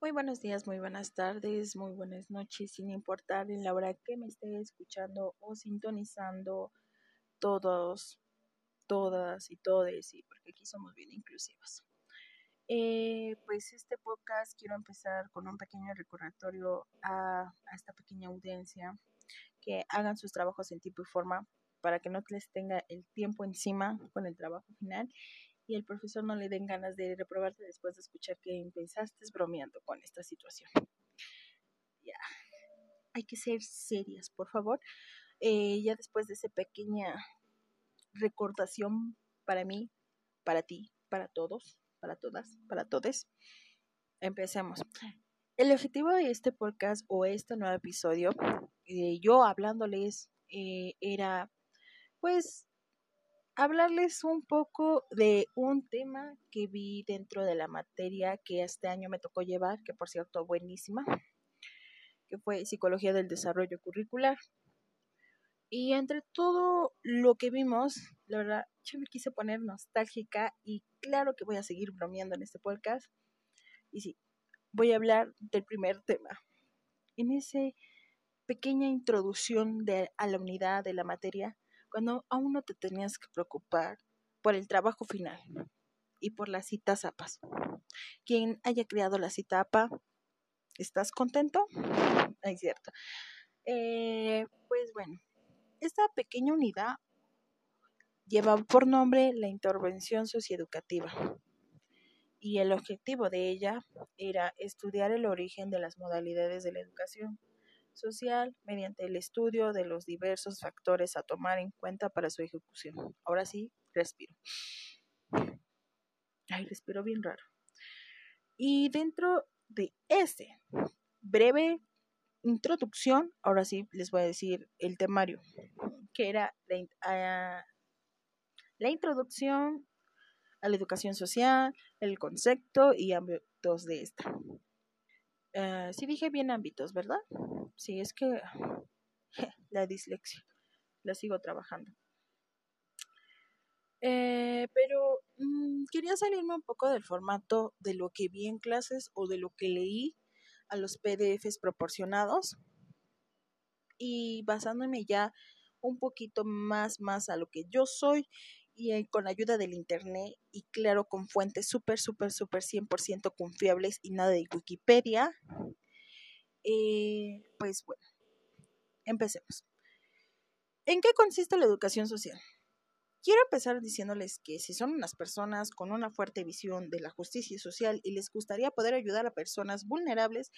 Muy buenos días, muy buenas tardes, muy buenas noches, sin importar en la hora que me esté escuchando o sintonizando todos, todas y todes, y porque aquí somos bien inclusivos. Eh, pues este podcast quiero empezar con un pequeño recordatorio a, a esta pequeña audiencia que hagan sus trabajos en tipo y forma para que no les tenga el tiempo encima con el trabajo final y el profesor no le den ganas de reprobarte después de escuchar que empezaste bromeando con esta situación. Ya, hay que ser serias, por favor. Eh, ya después de esa pequeña recordación para mí, para ti, para todos, para todas, para todos, empecemos. El objetivo de este podcast o este nuevo episodio, eh, yo hablándoles, eh, era pues hablarles un poco de un tema que vi dentro de la materia que este año me tocó llevar, que por cierto buenísima, que fue Psicología del Desarrollo Curricular. Y entre todo lo que vimos, la verdad, yo me quise poner nostálgica y claro que voy a seguir bromeando en este podcast. Y sí, voy a hablar del primer tema. En esa pequeña introducción de, a la unidad de la materia, cuando aún no te tenías que preocupar por el trabajo final y por las citas APAS. Quien haya creado la cita APA, ¿estás contento? Es cierto. Eh, pues bueno, esta pequeña unidad lleva por nombre la intervención socioeducativa y el objetivo de ella era estudiar el origen de las modalidades de la educación social mediante el estudio de los diversos factores a tomar en cuenta para su ejecución. Ahora sí, respiro. Ay, respiro bien raro. Y dentro de este breve introducción, ahora sí les voy a decir el temario, que era la, ah, la introducción a la educación social, el concepto y ámbitos de esta. Uh, sí dije bien ámbitos, ¿verdad? Sí, es que la dislexia, la sigo trabajando. Eh, pero mm, quería salirme un poco del formato de lo que vi en clases o de lo que leí a los PDFs proporcionados y basándome ya un poquito más más a lo que yo soy y con ayuda del internet y claro con fuentes súper súper súper 100% confiables y nada de Wikipedia eh, pues bueno empecemos ¿en qué consiste la educación social? Quiero empezar diciéndoles que si son unas personas con una fuerte visión de la justicia social y les gustaría poder ayudar a personas vulnerables,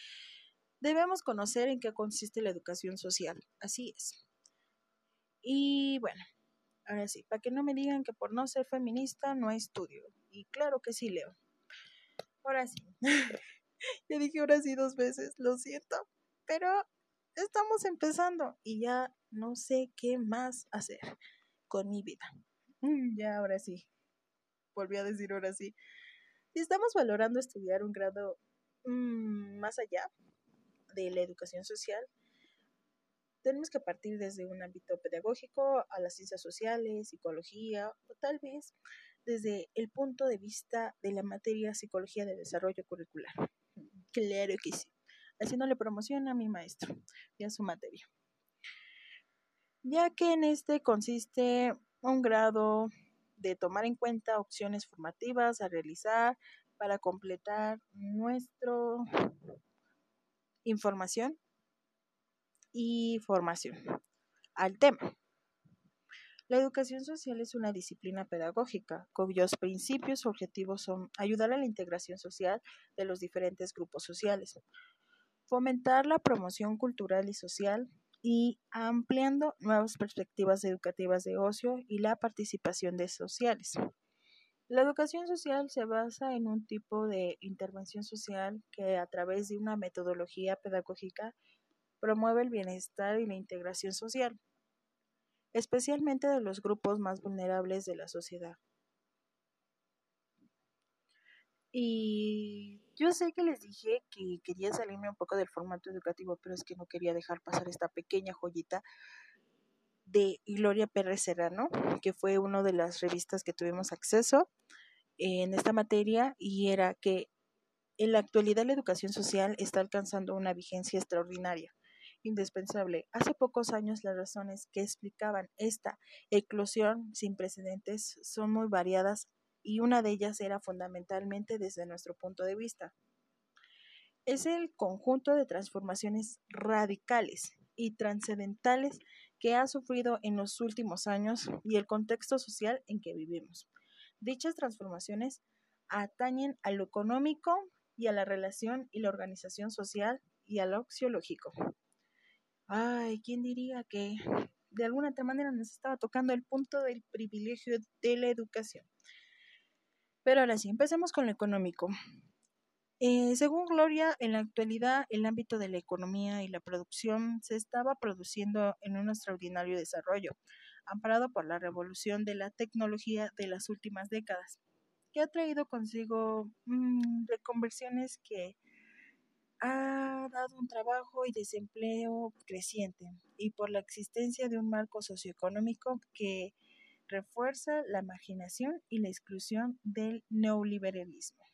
debemos conocer en qué consiste la educación social. Así es. Y bueno, ahora sí, para que no me digan que por no ser feminista no estudio. Y claro que sí leo. Ahora sí. ya dije ahora sí dos veces, lo siento. Pero estamos empezando y ya no sé qué más hacer con mi vida. Mm, ya, ahora sí. Volví a decir ahora sí. Estamos valorando estudiar un grado mm, más allá de la educación social. Tenemos que partir desde un ámbito pedagógico a las ciencias sociales, psicología o tal vez desde el punto de vista de la materia psicología de desarrollo curricular. Claro que sí. Haciéndole promoción a mi maestro y a su materia. Ya que en este consiste un grado de tomar en cuenta opciones formativas a realizar para completar nuestra información y formación. Al tema. La educación social es una disciplina pedagógica cuyos principios objetivos son ayudar a la integración social de los diferentes grupos sociales, fomentar la promoción cultural y social, y ampliando nuevas perspectivas educativas de ocio y la participación de sociales. La educación social se basa en un tipo de intervención social que a través de una metodología pedagógica promueve el bienestar y la integración social, especialmente de los grupos más vulnerables de la sociedad. Y yo sé que les dije que quería salirme un poco del formato educativo, pero es que no quería dejar pasar esta pequeña joyita de Gloria Pérez Serrano, que fue una de las revistas que tuvimos acceso en esta materia y era que En la actualidad la educación social está alcanzando una vigencia extraordinaria, indispensable. Hace pocos años las razones que explicaban esta eclosión sin precedentes son muy variadas y una de ellas era fundamentalmente desde nuestro punto de vista. Es el conjunto de transformaciones radicales y trascendentales que ha sufrido en los últimos años y el contexto social en que vivimos. Dichas transformaciones atañen a lo económico y a la relación y la organización social y a lo axiológico. Ay, ¿quién diría que de alguna otra manera nos estaba tocando el punto del privilegio de la educación? Pero ahora sí, empecemos con lo económico. Eh, según Gloria, en la actualidad el ámbito de la economía y la producción se estaba produciendo en un extraordinario desarrollo, amparado por la revolución de la tecnología de las últimas décadas, que ha traído consigo mm, reconversiones que ha dado un trabajo y desempleo creciente y por la existencia de un marco socioeconómico que refuerza la marginación y la exclusión del neoliberalismo.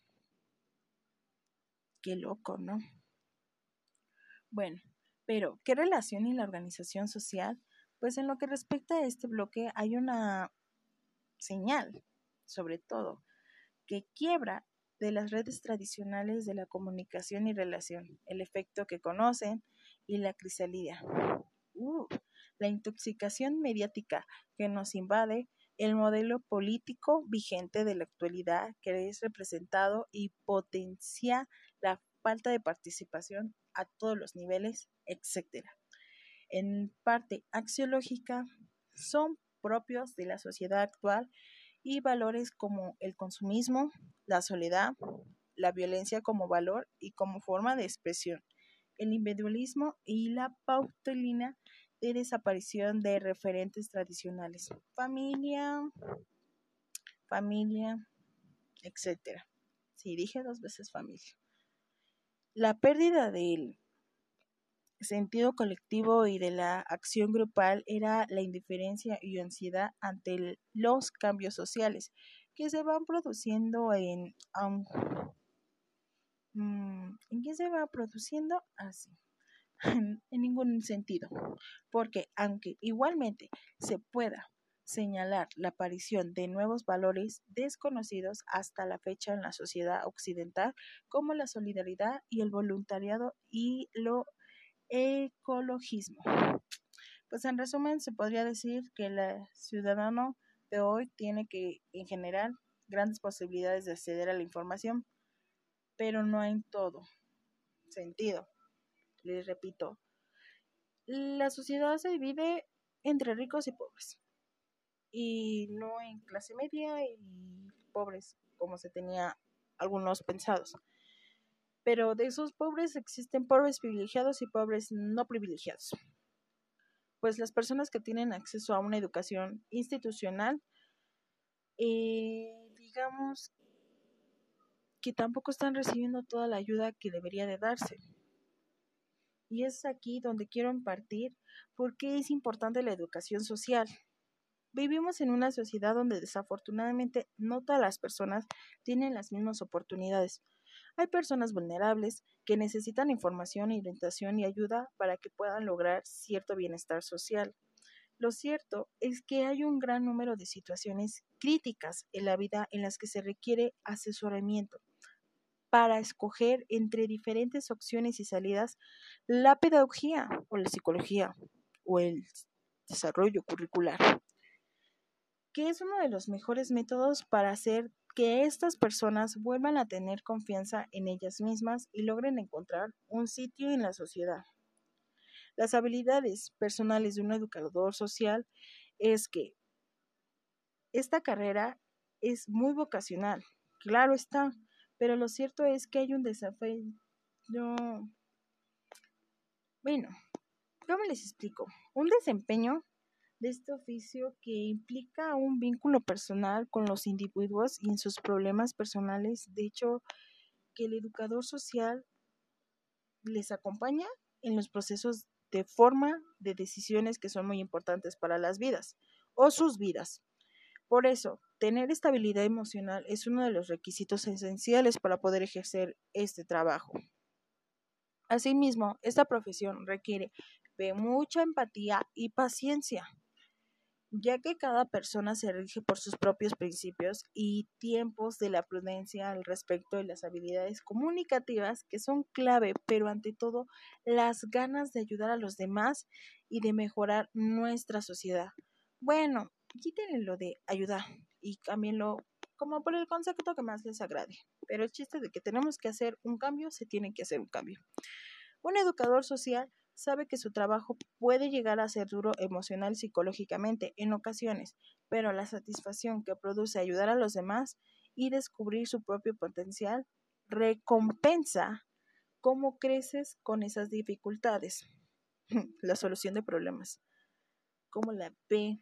Qué loco, ¿no? Bueno, pero ¿qué relación y la organización social? Pues en lo que respecta a este bloque hay una señal, sobre todo, que quiebra de las redes tradicionales de la comunicación y relación, el efecto que conocen y la crisálida. Uh, la intoxicación mediática que nos invade, el modelo político vigente de la actualidad que es representado y potencia la falta de participación a todos los niveles, etc. En parte axiológica, son propios de la sociedad actual y valores como el consumismo, la soledad, la violencia como valor y como forma de expresión, el individualismo y la pautelina de desaparición de referentes tradicionales, familia, familia, etc. Sí, dije dos veces familia. La pérdida del sentido colectivo y de la acción grupal era la indiferencia y ansiedad ante los cambios sociales que se van produciendo en... Mm, ¿En qué se va produciendo? Así. en ningún sentido. Porque aunque igualmente se pueda señalar la aparición de nuevos valores desconocidos hasta la fecha en la sociedad occidental, como la solidaridad y el voluntariado y lo ecologismo. Pues en resumen se podría decir que el ciudadano de hoy tiene que, en general, grandes posibilidades de acceder a la información, pero no en todo sentido. Les repito, la sociedad se divide entre ricos y pobres y no en clase media y pobres, como se tenía algunos pensados. Pero de esos pobres existen pobres privilegiados y pobres no privilegiados. Pues las personas que tienen acceso a una educación institucional, eh, digamos que tampoco están recibiendo toda la ayuda que debería de darse. Y es aquí donde quiero impartir por qué es importante la educación social. Vivimos en una sociedad donde desafortunadamente no todas las personas tienen las mismas oportunidades. Hay personas vulnerables que necesitan información, orientación y ayuda para que puedan lograr cierto bienestar social. Lo cierto es que hay un gran número de situaciones críticas en la vida en las que se requiere asesoramiento. Para escoger entre diferentes opciones y salidas, la pedagogía o la psicología o el desarrollo curricular que es uno de los mejores métodos para hacer que estas personas vuelvan a tener confianza en ellas mismas y logren encontrar un sitio en la sociedad. Las habilidades personales de un educador social es que esta carrera es muy vocacional, claro está, pero lo cierto es que hay un desafío. Bueno, ¿cómo les explico? Un desempeño de este oficio que implica un vínculo personal con los individuos y en sus problemas personales. De hecho, que el educador social les acompaña en los procesos de forma de decisiones que son muy importantes para las vidas o sus vidas. Por eso, tener estabilidad emocional es uno de los requisitos esenciales para poder ejercer este trabajo. Asimismo, esta profesión requiere de mucha empatía y paciencia, ya que cada persona se rige por sus propios principios y tiempos de la prudencia al respecto de las habilidades comunicativas que son clave, pero ante todo las ganas de ayudar a los demás y de mejorar nuestra sociedad. Bueno, quítenle lo de ayudar y cámbienlo como por el concepto que más les agrade. Pero el chiste de que tenemos que hacer un cambio, se tiene que hacer un cambio. Un educador social sabe que su trabajo puede llegar a ser duro emocional psicológicamente en ocasiones, pero la satisfacción que produce ayudar a los demás y descubrir su propio potencial recompensa cómo creces con esas dificultades. la solución de problemas. ¿Cómo la ve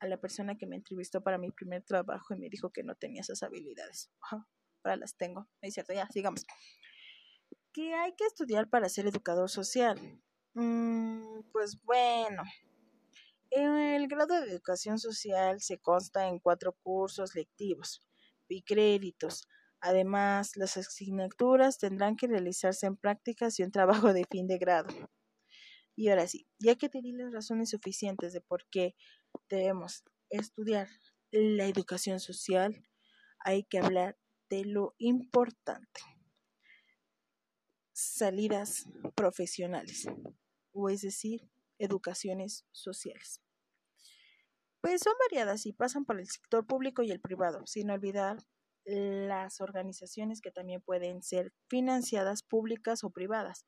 a la persona que me entrevistó para mi primer trabajo y me dijo que no tenía esas habilidades? ahora las tengo. Es cierto, ya, sigamos. ¿Qué hay que estudiar para ser educador social? Mm, pues bueno, el grado de educación social se consta en cuatro cursos lectivos y créditos. Además, las asignaturas tendrán que realizarse en prácticas y un trabajo de fin de grado. Y ahora sí, ya que te di las razones suficientes de por qué debemos estudiar la educación social, hay que hablar de lo importante. Salidas profesionales o es decir, educaciones sociales. Pues son variadas y pasan por el sector público y el privado, sin olvidar las organizaciones que también pueden ser financiadas públicas o privadas.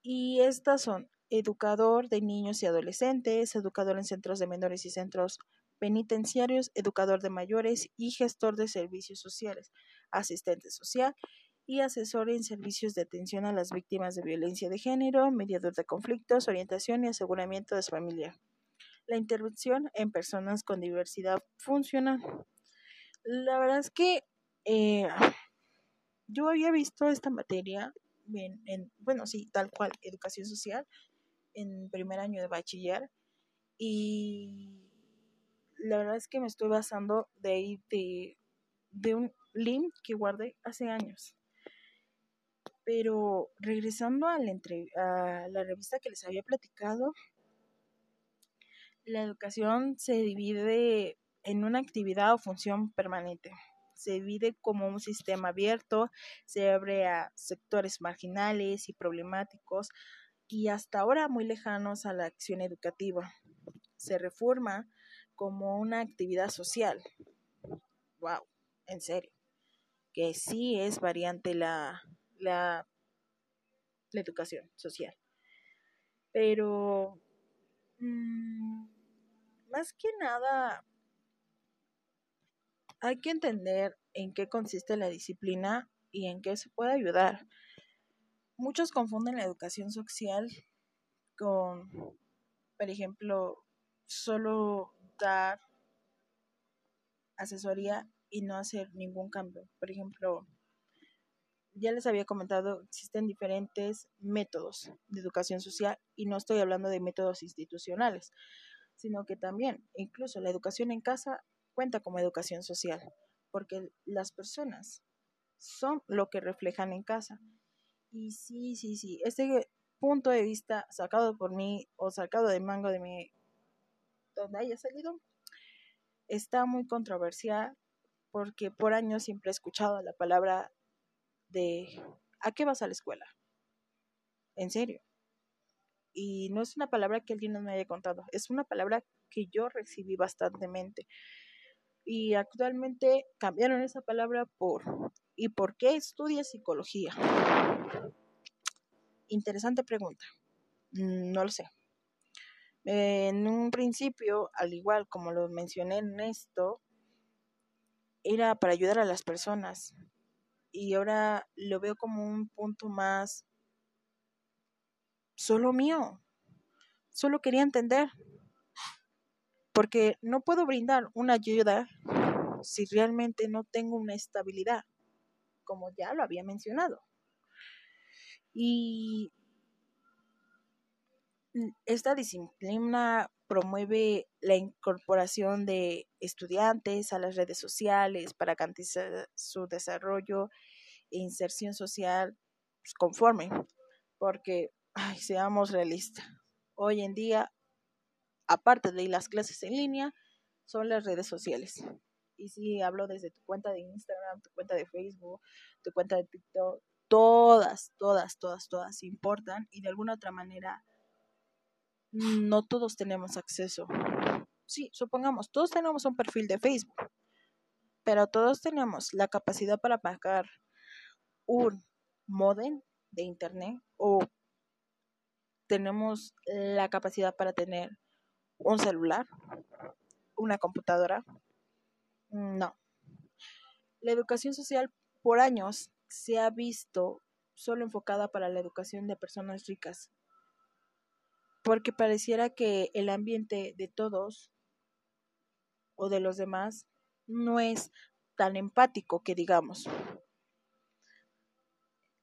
Y estas son educador de niños y adolescentes, educador en centros de menores y centros penitenciarios, educador de mayores y gestor de servicios sociales, asistente social y asesor en servicios de atención a las víctimas de violencia de género, mediador de conflictos, orientación y aseguramiento de su familia. La intervención en personas con diversidad funcional. La verdad es que eh, yo había visto esta materia en, bueno, sí, tal cual, educación social, en primer año de bachiller y la verdad es que me estoy basando de ahí de, de un link que guardé hace años. Pero regresando a la, a la revista que les había platicado, la educación se divide en una actividad o función permanente. Se divide como un sistema abierto, se abre a sectores marginales y problemáticos y hasta ahora muy lejanos a la acción educativa. Se reforma como una actividad social. Wow, en serio. Que sí es variante la, la, educación social. Pero mm, más que nada hay que entender en qué consiste la disciplina y en qué se puede ayudar. Muchos confunden la educación social con, por ejemplo, solo dar asesoría y no hacer ningún cambio. Por ejemplo, ya les había comentado, existen diferentes métodos de educación social y no estoy hablando de métodos institucionales, sino que también incluso la educación en casa cuenta como educación social, porque las personas son lo que reflejan en casa. Y sí, sí, sí, este punto de vista sacado por mí o sacado de mango de mi, donde haya salido, está muy controversial porque por años siempre he escuchado la palabra de ¿a qué vas a la escuela? En serio. Y no es una palabra que alguien me haya contado, es una palabra que yo recibí bastantemente. Y actualmente cambiaron esa palabra por ¿y por qué estudias psicología? Interesante pregunta. Mm, no lo sé. En un principio, al igual como lo mencioné en esto, era para ayudar a las personas, y ahora lo veo como un punto más solo mío. Solo quería entender. Porque no puedo brindar una ayuda si realmente no tengo una estabilidad, como ya lo había mencionado. Y esta disciplina promueve la incorporación de estudiantes a las redes sociales para garantizar su desarrollo e inserción social conforme, porque, seamos realistas, hoy en día, aparte de las clases en línea, son las redes sociales. Y si hablo desde tu cuenta de Instagram, tu cuenta de Facebook, tu cuenta de TikTok, todas, todas, todas, todas importan y de alguna otra manera no todos tenemos acceso. Sí, supongamos, todos tenemos un perfil de Facebook, pero todos tenemos la capacidad para pagar un modem de internet o tenemos la capacidad para tener un celular, una computadora. No. La educación social por años se ha visto solo enfocada para la educación de personas ricas, porque pareciera que el ambiente de todos o de los demás no es tan empático que digamos.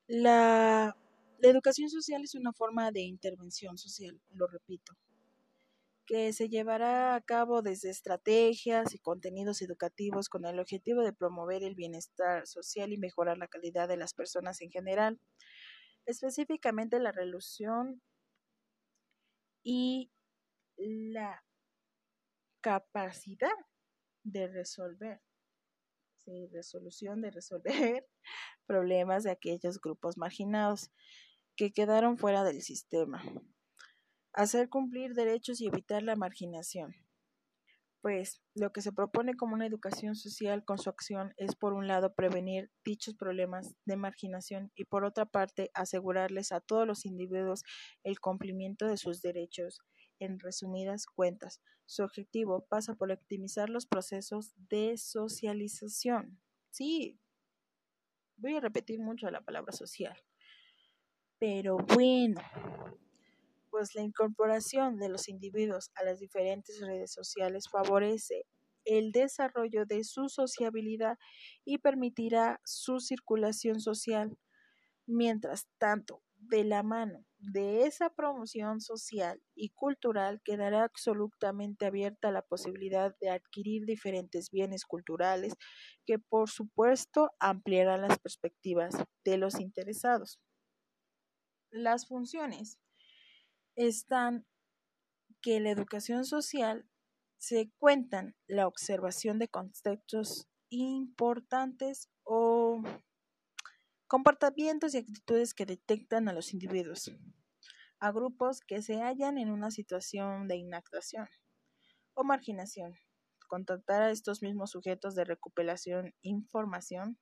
La, educación social es una forma de intervención social, lo repito, que se llevará a cabo desde estrategias y contenidos educativos con el objetivo de promover el bienestar social y mejorar la calidad de las personas en general, específicamente la resolución y la capacidad de resolver, sí, resolución de resolver problemas de aquellos grupos marginados que quedaron fuera del sistema, hacer cumplir derechos y evitar la marginación. Pues lo que se propone como una educación social con su acción es por un lado prevenir dichos problemas de marginación y por otra parte asegurarles a todos los individuos el cumplimiento de sus derechos. En resumidas cuentas, su objetivo pasa por optimizar los procesos de socialización. Sí, voy a repetir mucho la palabra social. Pero bueno, pues la incorporación de los individuos a las diferentes redes sociales favorece el desarrollo de su sociabilidad y permitirá su circulación social. Mientras tanto, de la mano de esa promoción social y cultural quedará absolutamente abierta la posibilidad de adquirir diferentes bienes culturales que por supuesto ampliarán las perspectivas de los interesados. Las funciones están que la educación social se cuentan la observación de conceptos importantes o comportamientos y actitudes que detectan a los individuos, a grupos que se hallan en una situación de inactuación o marginación, contactar a estos mismos sujetos de recuperación información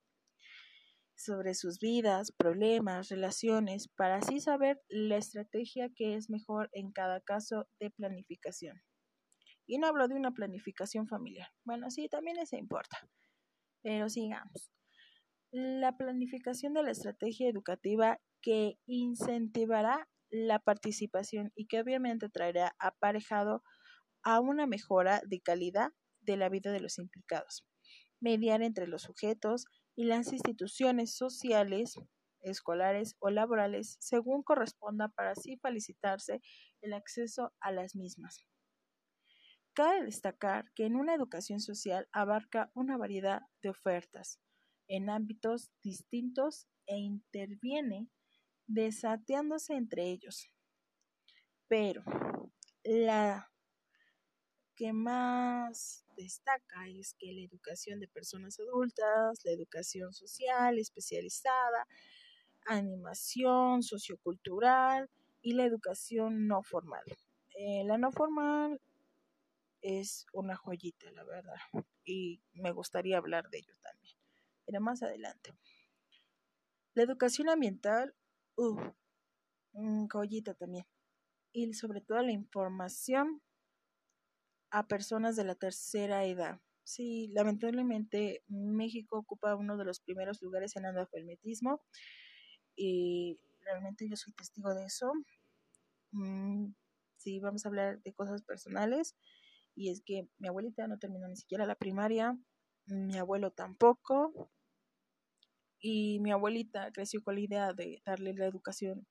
sobre sus vidas, problemas, relaciones, para así saber la estrategia que es mejor en cada caso de planificación. Y no hablo de una planificación familiar. Bueno, sí, también eso importa. Pero sigamos. La planificación de la estrategia educativa que incentivará la participación y que obviamente traerá aparejado a una mejora de calidad de la vida de los implicados. Mediar entre los sujetos, y las instituciones sociales, escolares o laborales según corresponda para así felicitarse el acceso a las mismas. Cabe destacar que en una educación social abarca una variedad de ofertas en ámbitos distintos e interviene desateándose entre ellos. Pero la que más destaca es que la educación de personas adultas, la educación social especializada, animación sociocultural y la educación no formal. Eh, la no formal es una joyita, la verdad, y me gustaría hablar de ello también, pero más adelante. La educación ambiental, uh, joyita también, y sobre todo la información a personas de la tercera edad. Sí, lamentablemente México ocupa uno de los primeros lugares en analfabetismo y realmente yo soy testigo de eso. Mm, sí, vamos a hablar de cosas personales y es que mi abuelita no terminó ni siquiera la primaria, mi abuelo tampoco y mi abuelita creció con la idea de darle la educación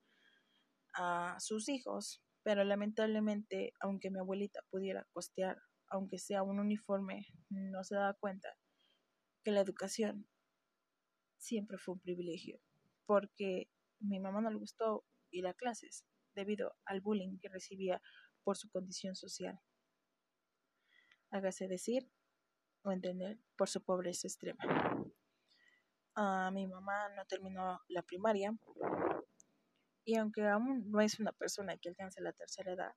a sus hijos Pero lamentablemente, aunque mi abuelita pudiera costear, aunque sea un uniforme, no se daba cuenta que la educación siempre fue un privilegio, porque mi mamá no le gustó ir a clases debido al bullying que recibía por su condición social. Hágase decir o entender por su pobreza extrema. a mi mamá no terminó la primaria y aunque aún no es una persona que alcance la tercera edad,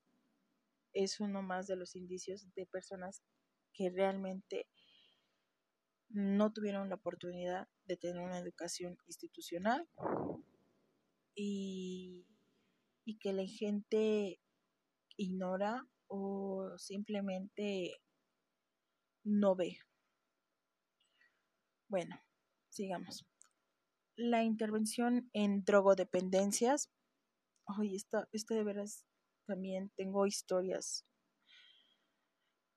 es uno más de los indicios de personas que realmente no tuvieron la oportunidad de tener una educación institucional y, y que la gente ignora o simplemente no ve. Bueno, sigamos. La intervención en drogodependencias. Ay, esta, esta de veras también tengo historias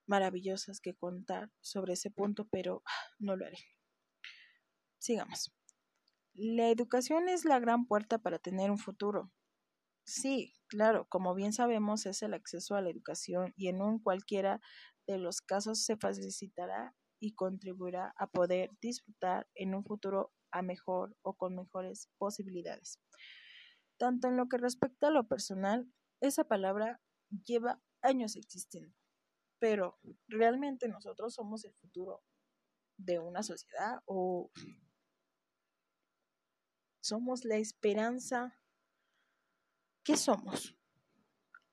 maravillosas que contar sobre ese punto, pero no lo haré. Sigamos. La educación es la gran puerta para tener un futuro. Sí, claro, como bien sabemos es el acceso a la educación y en un cualquiera de los casos se facilitará y contribuirá a poder disfrutar en un futuro a mejor o con mejores posibilidades. Tanto en lo que respecta a lo personal, esa palabra lleva años existiendo pero realmente nosotros somos el futuro de una sociedad o somos la esperanza. ¿Qué somos?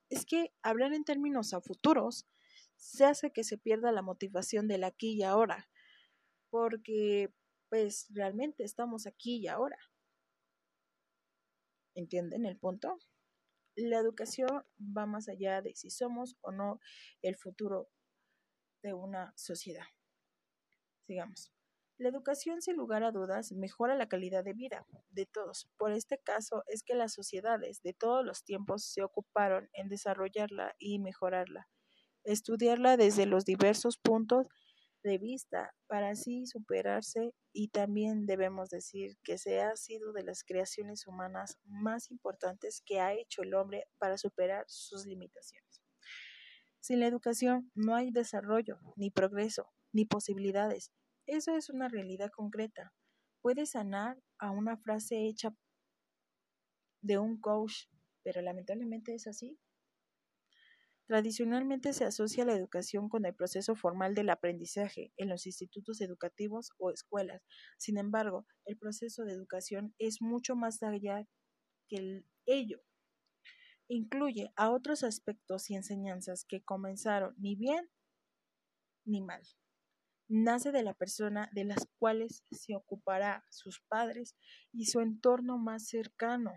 Es que hablar en términos a futuros se hace que se pierda la motivación del aquí y ahora, porque pues realmente estamos aquí y ahora. ¿Entienden el punto? la educación va más allá de si somos o no el futuro de una sociedad. Sigamos. La educación, sin lugar a dudas, mejora la calidad de vida de todos. Por este caso es que las sociedades de todos los tiempos se ocuparon en desarrollarla y mejorarla, estudiarla desde los diversos puntos de vista para así superarse y también debemos decir que se ha sido de las creaciones humanas más importantes que ha hecho el hombre para superar sus limitaciones. Sin la educación no hay desarrollo, ni progreso, ni posibilidades. Eso es una realidad concreta. Puede sanar a una frase hecha de un coach, pero lamentablemente es así. Tradicionalmente se asocia la educación con el proceso formal del aprendizaje en los institutos educativos o escuelas. Sin embargo, el proceso de educación es mucho más allá que ello. Incluye a otros aspectos y enseñanzas que comenzaron ni bien ni mal. Nace de la persona de las cuales se ocupará sus padres y su entorno más cercano.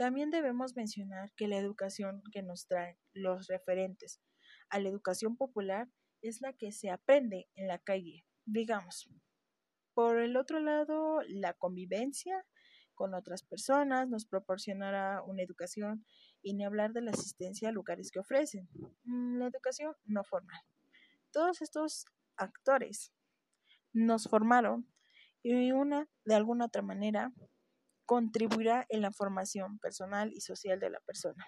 También debemos mencionar que la educación que nos traen los referentes a la educación popular es la que se aprende en la calle, digamos. Por el otro lado, la convivencia con otras personas nos proporcionará una educación y ni hablar de la asistencia a lugares que ofrecen. Mm, la educación no formal. Todos estos actores nos formaron y una de alguna otra manera contribuirá en la formación personal y social de la persona.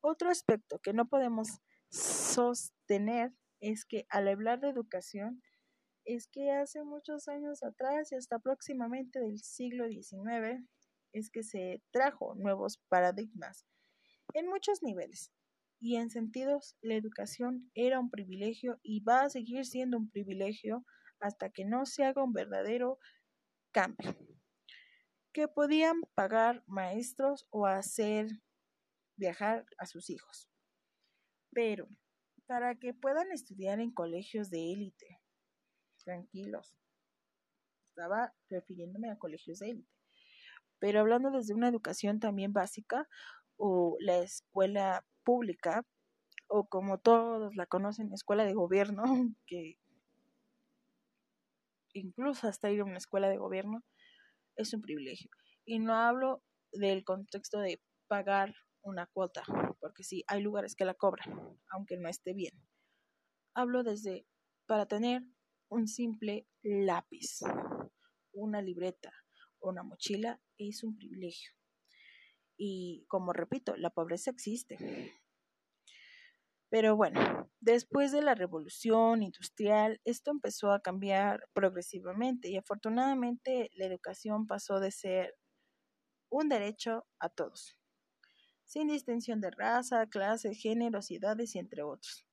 Otro aspecto que no podemos sostener es que al hablar de educación, es que hace muchos años atrás y hasta próximamente del siglo XIX, es que se trajo nuevos paradigmas en muchos niveles. Y en sentidos, la educación era un privilegio y va a seguir siendo un privilegio hasta que no se haga un verdadero cambio que podían pagar maestros o hacer viajar a sus hijos. Pero para que puedan estudiar en colegios de élite, tranquilos, estaba refiriéndome a colegios de élite, pero hablando desde una educación también básica o la escuela pública o como todos la conocen, escuela de gobierno, que incluso hasta ir a una escuela de gobierno, es un privilegio. Y no hablo del contexto de pagar una cuota, porque sí, hay lugares que la cobran, aunque no esté bien. Hablo desde para tener un simple lápiz, una libreta una mochila es un privilegio. Y como repito, la pobreza existe. Pero bueno, después de la revolución industrial, esto empezó a cambiar progresivamente y afortunadamente la educación pasó de ser un derecho a todos, sin distinción de raza, clase, género, edades y entre otros.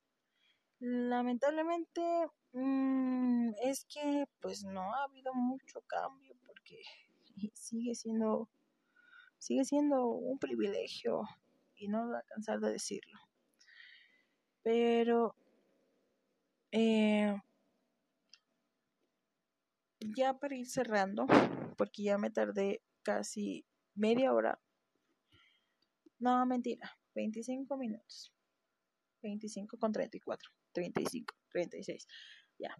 Lamentablemente mm, es que pues no ha habido mucho cambio porque sigue siendo sigue siendo un privilegio y no voy a cansar de decirlo. Pero eh, ya para ir cerrando, porque ya me tardé casi media hora. No, mentira, 25 minutos. 25 con 34, 35, 36. Ya.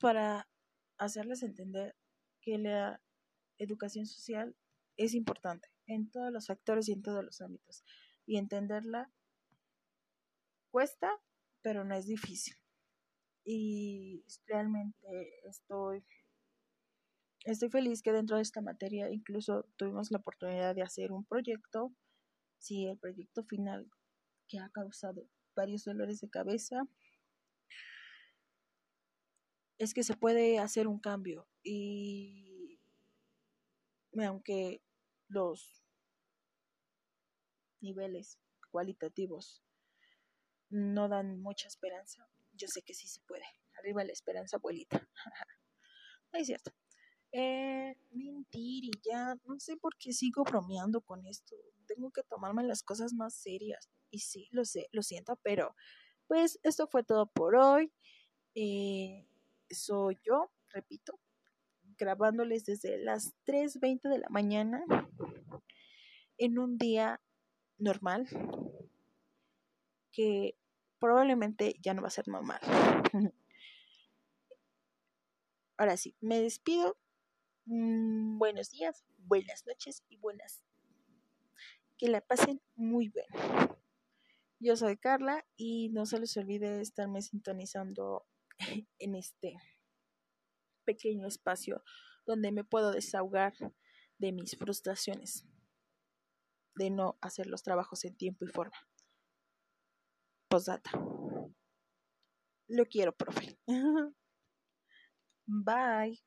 Para hacerles entender que la educación social es importante en todos los factores y en todos los ámbitos. Y entenderla cuesta, pero no es difícil. Y realmente estoy, estoy feliz que dentro de esta materia incluso tuvimos la oportunidad de hacer un proyecto. Sí, el proyecto final que ha causado varios dolores de cabeza es que se puede hacer un cambio y aunque los niveles cualitativos no dan mucha esperanza, yo sé que sí se puede. Arriba la esperanza, abuelita. es cierto. Eh, mentir y ya, no sé por qué sigo bromeando con esto. Tengo que tomarme las cosas más serias. Y sí, lo sé, lo siento, pero pues esto fue todo por hoy. Eh, soy yo, repito, grabándoles desde las 3.20 de la mañana en un día normal que probablemente ya no va a ser normal. Ahora sí, me despido. Mm, buenos días, buenas noches y buenas. Que la pasen muy bien. Yo soy Carla y no se les olvide estarme sintonizando en este pequeño espacio donde me puedo desahogar de mis frustraciones de no hacer los trabajos en tiempo y forma. Lo quiero, profe. Bye.